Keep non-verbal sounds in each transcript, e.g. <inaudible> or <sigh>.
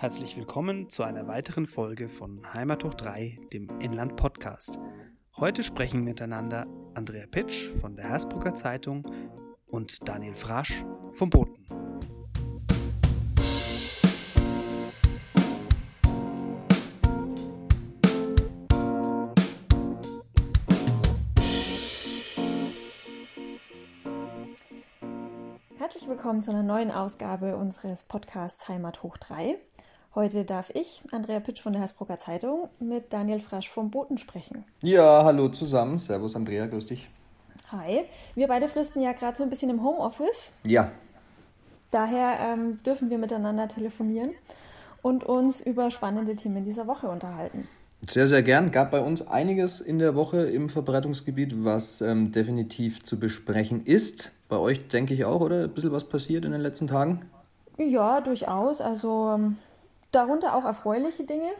Herzlich willkommen zu einer weiteren Folge von Heimat hoch 3, dem Inland Podcast. Heute sprechen miteinander Andrea Pitsch von der Hersbrucker Zeitung und Daniel Frasch vom Boten. Herzlich willkommen zu einer neuen Ausgabe unseres Podcasts Heimat hoch 3. Heute darf ich, Andrea Pitsch von der Hersbrucker Zeitung, mit Daniel Frasch vom Boten sprechen. Ja, hallo zusammen. Servus Andrea, grüß dich. Hi. Wir beide fristen ja gerade so ein bisschen im Homeoffice. Ja. Daher ähm, dürfen wir miteinander telefonieren und uns über spannende Themen dieser Woche unterhalten. Sehr, sehr gern. Gab bei uns einiges in der Woche im Verbreitungsgebiet, was ähm, definitiv zu besprechen ist. Bei euch denke ich auch, oder? Ein bisschen was passiert in den letzten Tagen? Ja, durchaus. Also ähm, darunter auch erfreuliche Dinge.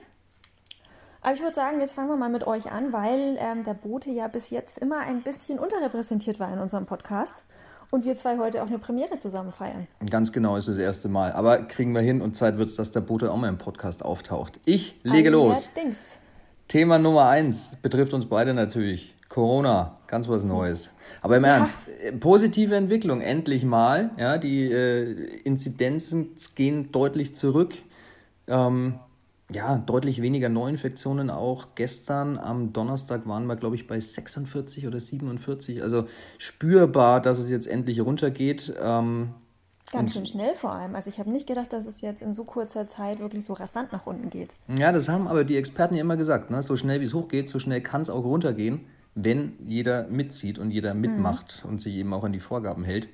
Aber ich würde sagen, jetzt fangen wir mal mit euch an, weil ähm, der Bote ja bis jetzt immer ein bisschen unterrepräsentiert war in unserem Podcast und wir zwei heute auch eine Premiere zusammen feiern. Ganz genau, ist das erste Mal. Aber kriegen wir hin und Zeit wird es, dass der Bote auch mal im Podcast auftaucht. Ich lege los. Thema Nummer eins betrifft uns beide natürlich. Corona, ganz was Neues. Aber im ja. Ernst, äh, positive Entwicklung, endlich mal. Ja, die äh, Inzidenzen gehen deutlich zurück. Ähm, ja, deutlich weniger Neuinfektionen auch. Gestern am Donnerstag waren wir, glaube ich, bei 46 oder 47. Also spürbar, dass es jetzt endlich runtergeht. Ähm, Ganz schön schnell vor allem. Also ich habe nicht gedacht, dass es jetzt in so kurzer Zeit wirklich so rasant nach unten geht. Ja, das haben aber die Experten ja immer gesagt. Ne? So schnell wie es hochgeht, so schnell kann es auch runtergehen wenn jeder mitzieht und jeder mitmacht mhm. und sich eben auch an die Vorgaben hält.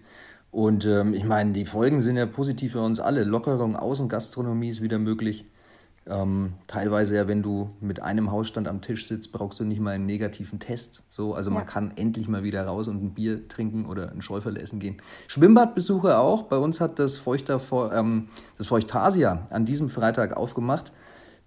Und ähm, ich meine, die Folgen sind ja positiv für uns alle. Lockerung Außengastronomie ist wieder möglich. Ähm, teilweise ja, wenn du mit einem Hausstand am Tisch sitzt, brauchst du nicht mal einen negativen Test. So, also ja. man kann endlich mal wieder raus und ein Bier trinken oder ein Schäuferle essen gehen. Schwimmbadbesuche auch. Bei uns hat das, Feuchter, ähm, das Feuchtasia an diesem Freitag aufgemacht.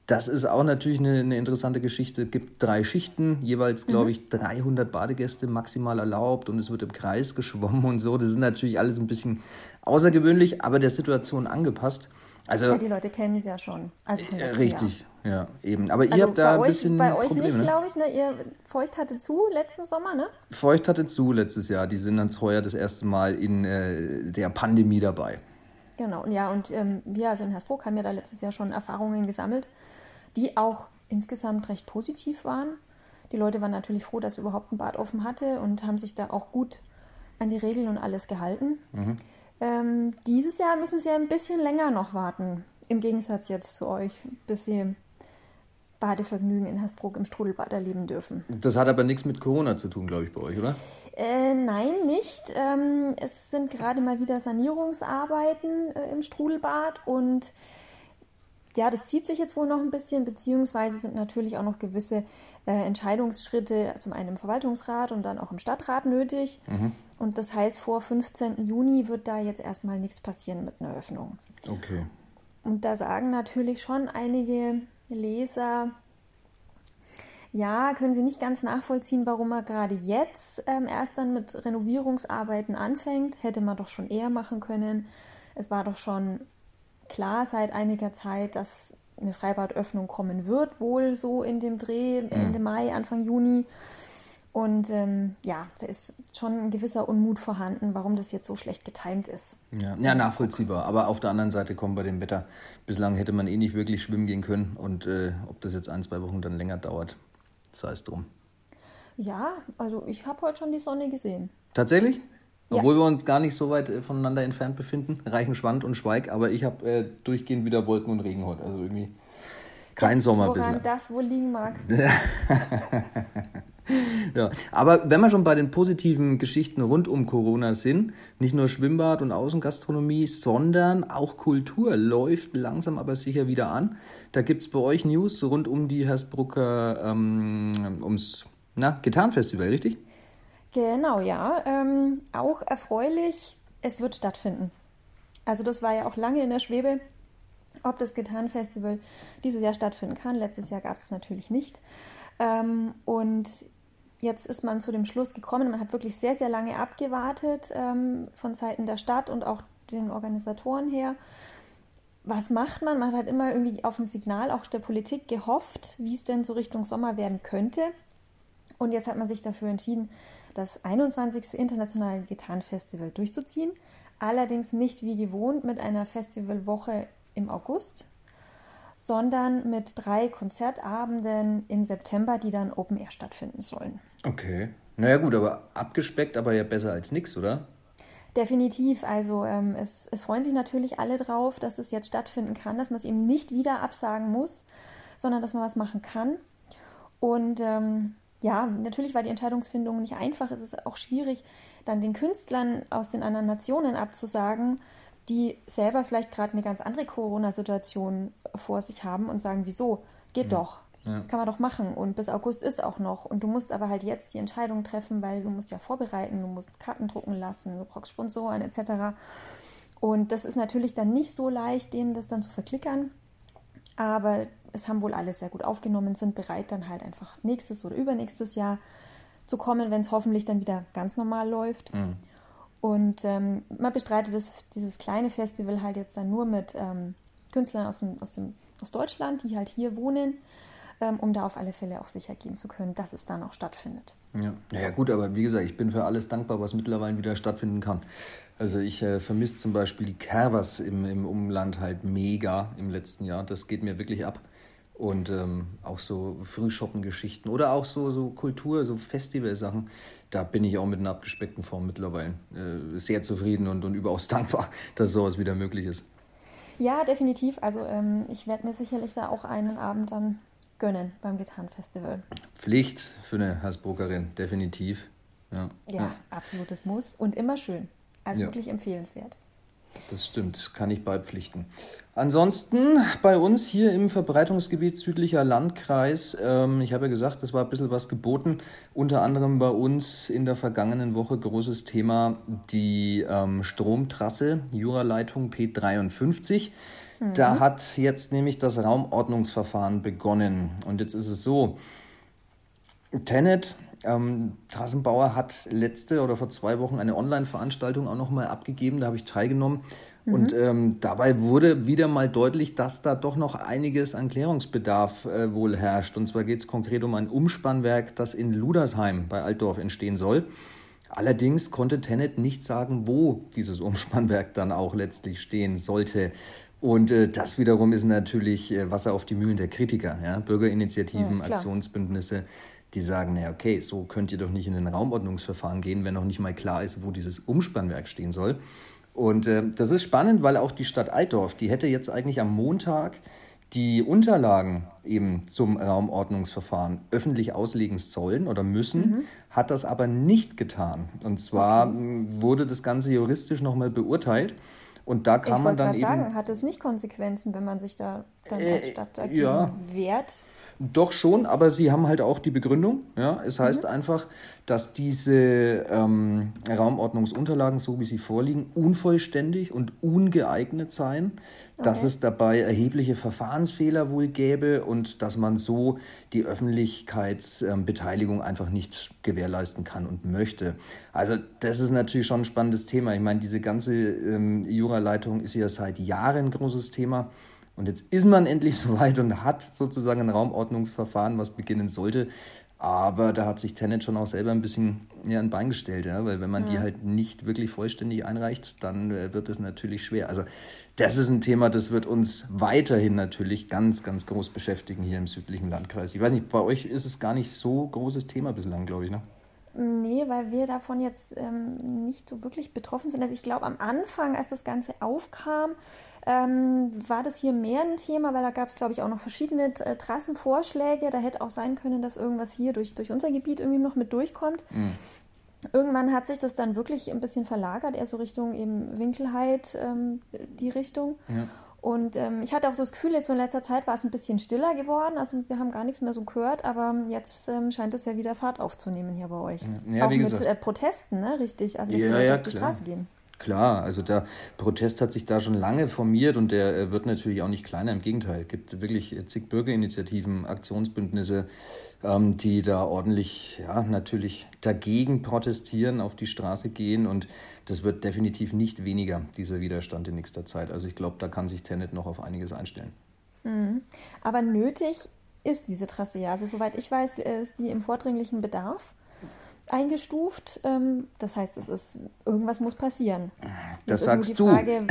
Das ist auch natürlich eine, eine interessante Geschichte. Es gibt drei Schichten, jeweils, glaube mhm. ich, 300 Badegäste maximal erlaubt und es wird im Kreis geschwommen und so. Das ist natürlich alles ein bisschen außergewöhnlich, aber der Situation angepasst. Also, ja, die Leute kennen es ja schon. Also äh, richtig, ja, eben. Aber also ihr habt da ein euch, bisschen. Bei euch Probleme, nicht, ne? glaube ich, ne? Ihr Feucht hatte zu letzten Sommer, ne? Feucht hatte zu letztes Jahr. Die sind dann heuer das erste Mal in äh, der Pandemie dabei. Genau, ja, und ähm, wir, also in Hersbruck, haben ja da letztes Jahr schon Erfahrungen gesammelt die auch insgesamt recht positiv waren. Die Leute waren natürlich froh, dass überhaupt ein Bad offen hatte und haben sich da auch gut an die Regeln und alles gehalten. Mhm. Ähm, dieses Jahr müssen sie ein bisschen länger noch warten, im Gegensatz jetzt zu euch, bis sie Badevergnügen in Hersbruck im Strudelbad erleben dürfen. Das hat aber nichts mit Corona zu tun, glaube ich, bei euch, oder? Äh, nein, nicht. Ähm, es sind gerade mal wieder Sanierungsarbeiten äh, im Strudelbad und ja, das zieht sich jetzt wohl noch ein bisschen, beziehungsweise sind natürlich auch noch gewisse äh, Entscheidungsschritte zum einen im Verwaltungsrat und dann auch im Stadtrat nötig. Mhm. Und das heißt, vor 15. Juni wird da jetzt erstmal nichts passieren mit einer Öffnung. Okay. Und da sagen natürlich schon einige Leser, ja, können sie nicht ganz nachvollziehen, warum er gerade jetzt ähm, erst dann mit Renovierungsarbeiten anfängt. Hätte man doch schon eher machen können. Es war doch schon klar seit einiger Zeit, dass eine Freibadöffnung kommen wird, wohl so in dem Dreh Ende mhm. Mai, Anfang Juni. Und ähm, ja, da ist schon ein gewisser Unmut vorhanden, warum das jetzt so schlecht getimt ist. Ja. ja, nachvollziehbar. Aber auf der anderen Seite kommen bei dem Wetter. Bislang hätte man eh nicht wirklich schwimmen gehen können. Und äh, ob das jetzt ein, zwei Wochen dann länger dauert, sei es drum. Ja, also ich habe heute schon die Sonne gesehen. Tatsächlich? Obwohl ja. wir uns gar nicht so weit äh, voneinander entfernt befinden. Reichenschwand und Schweig, aber ich habe äh, durchgehend wieder Wolken und Regen heute. Also irgendwie kein Sommer bislang. Woran das wohl liegen mag. <laughs> ja, aber wenn wir schon bei den positiven Geschichten rund um Corona sind, nicht nur Schwimmbad und Außengastronomie, sondern auch Kultur läuft langsam aber sicher wieder an. Da gibt es bei euch News rund um die Hersbrucker, ähm, ums na, Gitarrenfestival, richtig? Genau, ja. Ähm, auch erfreulich, es wird stattfinden. Also das war ja auch lange in der Schwebe, ob das Gitarrenfestival dieses Jahr stattfinden kann. Letztes Jahr gab es natürlich nicht. Ähm, und jetzt ist man zu dem Schluss gekommen, man hat wirklich sehr, sehr lange abgewartet ähm, von Seiten der Stadt und auch den Organisatoren her, was macht man? Man hat immer irgendwie auf ein Signal auch der Politik gehofft, wie es denn so Richtung Sommer werden könnte. Und jetzt hat man sich dafür entschieden, das 21. Internationale Gitarrenfestival durchzuziehen. Allerdings nicht wie gewohnt mit einer Festivalwoche im August, sondern mit drei Konzertabenden im September, die dann Open Air stattfinden sollen. Okay. Naja gut, aber abgespeckt, aber ja besser als nichts, oder? Definitiv. Also ähm, es, es freuen sich natürlich alle drauf, dass es jetzt stattfinden kann, dass man es eben nicht wieder absagen muss, sondern dass man was machen kann. Und ähm, ja, natürlich war die Entscheidungsfindung nicht einfach. Es ist auch schwierig, dann den Künstlern aus den anderen Nationen abzusagen, die selber vielleicht gerade eine ganz andere Corona-Situation vor sich haben und sagen, wieso? Geht ja. doch. Ja. Kann man doch machen. Und bis August ist auch noch. Und du musst aber halt jetzt die Entscheidung treffen, weil du musst ja vorbereiten, du musst Karten drucken lassen, du brauchst Sponsoren etc. Und das ist natürlich dann nicht so leicht, denen das dann zu verklickern. Aber es haben wohl alle sehr gut aufgenommen, sind bereit, dann halt einfach nächstes oder übernächstes Jahr zu kommen, wenn es hoffentlich dann wieder ganz normal läuft. Mhm. Und ähm, man bestreitet das, dieses kleine Festival halt jetzt dann nur mit ähm, Künstlern aus, dem, aus, dem, aus Deutschland, die halt hier wohnen, ähm, um da auf alle Fälle auch sicher gehen zu können, dass es dann auch stattfindet. Ja. ja, gut, aber wie gesagt, ich bin für alles dankbar, was mittlerweile wieder stattfinden kann. Also ich äh, vermisse zum Beispiel die Kervers im, im Umland halt mega im letzten Jahr. Das geht mir wirklich ab. Und ähm, auch so Frühschoppen-Geschichten oder auch so, so Kultur, so Festivalsachen. Da bin ich auch mit einer abgespeckten Form mittlerweile äh, sehr zufrieden und, und überaus <laughs> dankbar, dass sowas wieder möglich ist. Ja, definitiv. Also ähm, ich werde mir sicherlich da auch einen Abend dann gönnen beim Gitarrenfestival. Pflicht für eine Hasbruckerin, definitiv. Ja, ja, ja. absolutes Muss und immer schön. Also ja. wirklich empfehlenswert. Das stimmt, kann ich beipflichten. Ansonsten bei uns hier im Verbreitungsgebiet südlicher Landkreis, ähm, ich habe ja gesagt, es war ein bisschen was geboten, unter anderem bei uns in der vergangenen Woche großes Thema die ähm, Stromtrasse, Juraleitung P53. Mhm. Da hat jetzt nämlich das Raumordnungsverfahren begonnen. Und jetzt ist es so, Tenet ähm, Trassenbauer hat letzte oder vor zwei Wochen eine Online-Veranstaltung auch nochmal abgegeben, da habe ich teilgenommen. Mhm. Und ähm, dabei wurde wieder mal deutlich, dass da doch noch einiges an Klärungsbedarf äh, wohl herrscht. Und zwar geht es konkret um ein Umspannwerk, das in Ludersheim bei Altdorf entstehen soll. Allerdings konnte Tenet nicht sagen, wo dieses Umspannwerk dann auch letztlich stehen sollte. Und äh, das wiederum ist natürlich äh, Wasser auf die Mühlen der Kritiker, ja? Bürgerinitiativen, ja, Aktionsbündnisse die sagen, naja, okay, so könnt ihr doch nicht in ein Raumordnungsverfahren gehen, wenn noch nicht mal klar ist, wo dieses Umspannwerk stehen soll. Und äh, das ist spannend, weil auch die Stadt Altdorf, die hätte jetzt eigentlich am Montag die Unterlagen eben zum Raumordnungsverfahren öffentlich auslegen sollen oder müssen, mhm. hat das aber nicht getan. Und zwar okay. wurde das Ganze juristisch nochmal beurteilt. Und da kann ich man dann eben. sagen, hat es nicht Konsequenzen, wenn man sich da dann als äh, Stadt dagegen ja. wehrt? Doch schon, aber sie haben halt auch die Begründung. Ja? Es heißt mhm. einfach, dass diese ähm, Raumordnungsunterlagen, so wie sie vorliegen, unvollständig und ungeeignet seien, okay. dass es dabei erhebliche Verfahrensfehler wohl gäbe und dass man so die Öffentlichkeitsbeteiligung ähm, einfach nicht gewährleisten kann und möchte. Also das ist natürlich schon ein spannendes Thema. Ich meine, diese ganze ähm, Juraleitung ist ja seit Jahren ein großes Thema. Und jetzt ist man endlich <laughs> soweit und hat sozusagen ein Raumordnungsverfahren, was beginnen sollte. Aber da hat sich Tenet schon auch selber ein bisschen ja, ein Bein gestellt, ja? weil wenn man ja. die halt nicht wirklich vollständig einreicht, dann äh, wird es natürlich schwer. Also das ist ein Thema, das wird uns weiterhin natürlich ganz, ganz groß beschäftigen hier im südlichen Landkreis. Ich weiß nicht, bei euch ist es gar nicht so großes Thema bislang, glaube ich. Ne? Nee, weil wir davon jetzt ähm, nicht so wirklich betroffen sind. Also ich glaube, am Anfang, als das Ganze aufkam, ähm, war das hier mehr ein Thema, weil da gab es, glaube ich, auch noch verschiedene äh, Trassenvorschläge. Da hätte auch sein können, dass irgendwas hier durch, durch unser Gebiet irgendwie noch mit durchkommt. Mhm. Irgendwann hat sich das dann wirklich ein bisschen verlagert, eher so Richtung eben Winkelheit, ähm, die Richtung. Ja. Und ähm, ich hatte auch so das Gefühl, jetzt so in letzter Zeit war es ein bisschen stiller geworden. Also wir haben gar nichts mehr so gehört, aber jetzt ähm, scheint es ja wieder Fahrt aufzunehmen hier bei euch. Ja, auch mit äh, Protesten, ne? Richtig. Also dass ja, die ja, auf die Straße gehen. Klar, also der Protest hat sich da schon lange formiert und der äh, wird natürlich auch nicht kleiner. Im Gegenteil, es gibt wirklich zig Bürgerinitiativen, Aktionsbündnisse, ähm, die da ordentlich, ja, natürlich dagegen protestieren, auf die Straße gehen und das wird definitiv nicht weniger, dieser Widerstand in nächster Zeit. Also ich glaube, da kann sich Tenet noch auf einiges einstellen. Mhm. Aber nötig ist diese Trasse ja. Also soweit ich weiß, ist sie im vordringlichen Bedarf eingestuft. Ähm, das heißt, es ist irgendwas muss passieren. Das sagst du. Frage, <laughs>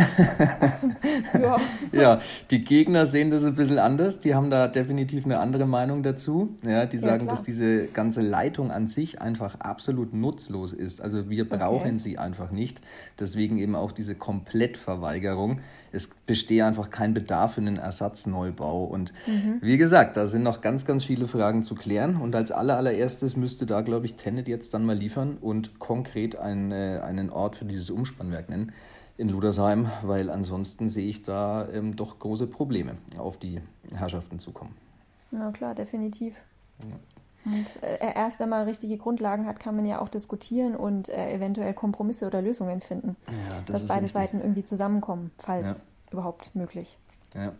ja. <laughs> ja, die Gegner sehen das ein bisschen anders. Die haben da definitiv eine andere Meinung dazu. Ja, die sagen, ja, dass diese ganze Leitung an sich einfach absolut nutzlos ist. Also wir brauchen okay. sie einfach nicht. Deswegen eben auch diese Komplettverweigerung es bestehe einfach kein Bedarf für einen Ersatzneubau. Und mhm. wie gesagt, da sind noch ganz, ganz viele Fragen zu klären. Und als allererstes müsste da, glaube ich, Tenet jetzt dann mal liefern und konkret einen, äh, einen Ort für dieses Umspannwerk nennen in Ludersheim, weil ansonsten sehe ich da ähm, doch große Probleme auf die Herrschaften zu kommen. Na klar, definitiv. Ja. Und äh, erst wenn man richtige Grundlagen hat, kann man ja auch diskutieren und äh, eventuell Kompromisse oder Lösungen finden, ja, das dass beide richtig. Seiten irgendwie zusammenkommen, falls ja. überhaupt möglich. Ja.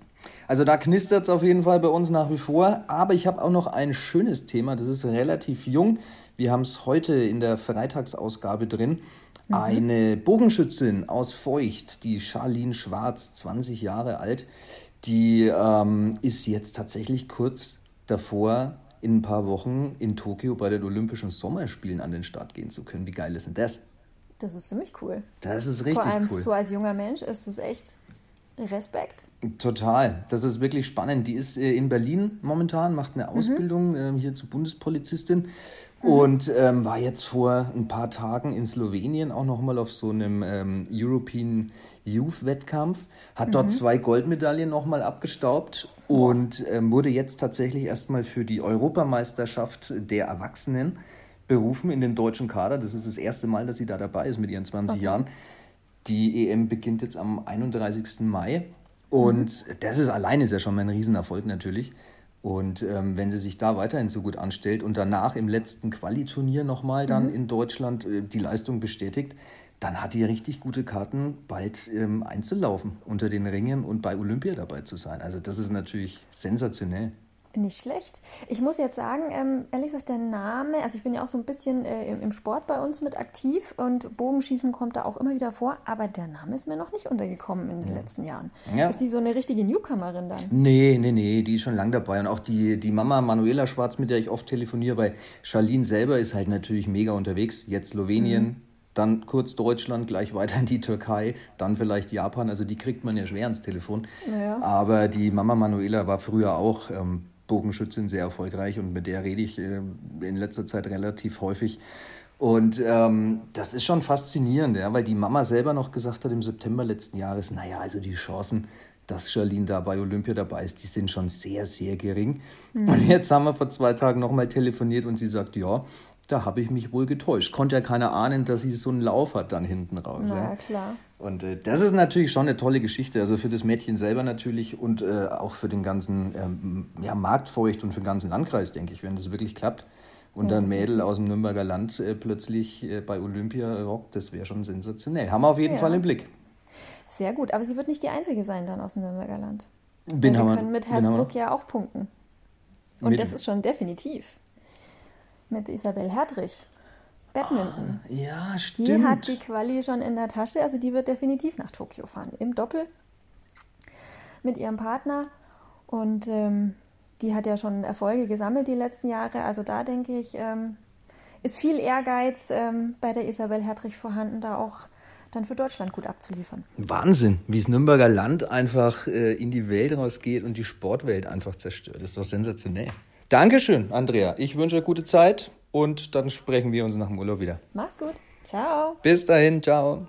Also da knistert es auf jeden Fall bei uns nach wie vor. Aber ich habe auch noch ein schönes Thema, das ist relativ jung. Wir haben es heute in der Freitagsausgabe drin. Mhm. Eine Bogenschützin aus Feucht, die Charlene Schwarz, 20 Jahre alt, die ähm, ist jetzt tatsächlich kurz davor, in ein paar Wochen in Tokio bei den Olympischen Sommerspielen an den Start gehen zu können. Wie geil ist denn das? Das ist ziemlich cool. Das ist richtig Vor allem cool. so als junger Mensch ist es echt Respekt. Total. Das ist wirklich spannend. Die ist äh, in Berlin momentan, macht eine mhm. Ausbildung mhm. hier zur Bundespolizistin mhm. und ähm, war jetzt vor ein paar Tagen in Slowenien auch nochmal auf so einem ähm, European Youth-Wettkampf, hat mhm. dort zwei Goldmedaillen nochmal abgestaubt und ähm, wurde jetzt tatsächlich erstmal für die Europameisterschaft der Erwachsenen berufen in den deutschen Kader. Das ist das erste Mal, dass sie da dabei ist mit ihren 20 okay. Jahren. Die EM beginnt jetzt am 31. Mai und mhm. das ist alleine ist ja schon mal ein Riesenerfolg natürlich. Und ähm, wenn sie sich da weiterhin so gut anstellt und danach im letzten Qualiturnier nochmal dann mhm. in Deutschland äh, die Leistung bestätigt, dann hat die richtig gute Karten, bald ähm, einzulaufen unter den Ringen und bei Olympia dabei zu sein. Also das ist natürlich sensationell. Nicht schlecht. Ich muss jetzt sagen, ähm, ehrlich gesagt, der Name, also ich bin ja auch so ein bisschen äh, im, Sport bei uns mit aktiv und Bogenschießen kommt da auch immer wieder vor, aber der Name ist mir noch nicht untergekommen in den ja. letzten Jahren. Ja. Ist die so eine richtige Newcomerin dann? Nee, nee, nee, die ist schon lange dabei. Und auch die, die Mama Manuela Schwarz, mit der ich oft telefoniere, weil Charlene selber ist halt natürlich mega unterwegs. Jetzt Slowenien, mhm dann kurz Deutschland, gleich weiter in die Türkei, dann vielleicht Japan. Also die kriegt man ja schwer ans Telefon. Ja. Aber die Mama Manuela war früher auch ähm, Bogenschützin, sehr erfolgreich und mit der rede ich äh, in letzter Zeit relativ häufig. Und ähm, das ist schon faszinierend, ja, weil die Mama selber noch gesagt hat im September letzten Jahres, naja, also die Chancen, dass Charlene da bei Olympia dabei ist, die sind schon sehr, sehr gering. Mhm. Und jetzt haben wir vor zwei Tagen nochmal telefoniert und sie sagt, ja, da habe ich mich wohl getäuscht. Konnte ja keiner ahnen, dass sie so einen Lauf hat dann hinten raus. Na ja, klar. Und äh, das ist natürlich schon eine tolle Geschichte. Also für das Mädchen selber natürlich und äh, auch für den ganzen ähm, ja, Marktfeucht und für den ganzen Landkreis, denke ich, wenn das wirklich klappt. Und ein Mädel aus dem Nürnberger Land äh, plötzlich äh, bei Olympia rockt, das wäre schon sensationell. Haben wir auf jeden ja. Fall im Blick. Sehr gut, aber sie wird nicht die Einzige sein dann aus dem Nürnberger Land. Bin wir können mit Hersbruck ja auch punkten. Und das ist schon definitiv mit Isabel Hertrich. Badminton. Oh, ja, stimmt. Die hat die Quali schon in der Tasche, also die wird definitiv nach Tokio fahren. Im Doppel mit ihrem Partner. Und ähm, die hat ja schon Erfolge gesammelt die letzten Jahre. Also da denke ich, ähm, ist viel Ehrgeiz ähm, bei der Isabel Hertrich vorhanden, da auch dann für Deutschland gut abzuliefern. Wahnsinn, wie das Nürnberger Land einfach äh, in die Welt rausgeht und die Sportwelt einfach zerstört. Das ist doch sensationell. Dankeschön, Andrea. Ich wünsche gute Zeit und dann sprechen wir uns nach dem Urlaub wieder. Mach's gut. Ciao. Bis dahin. Ciao.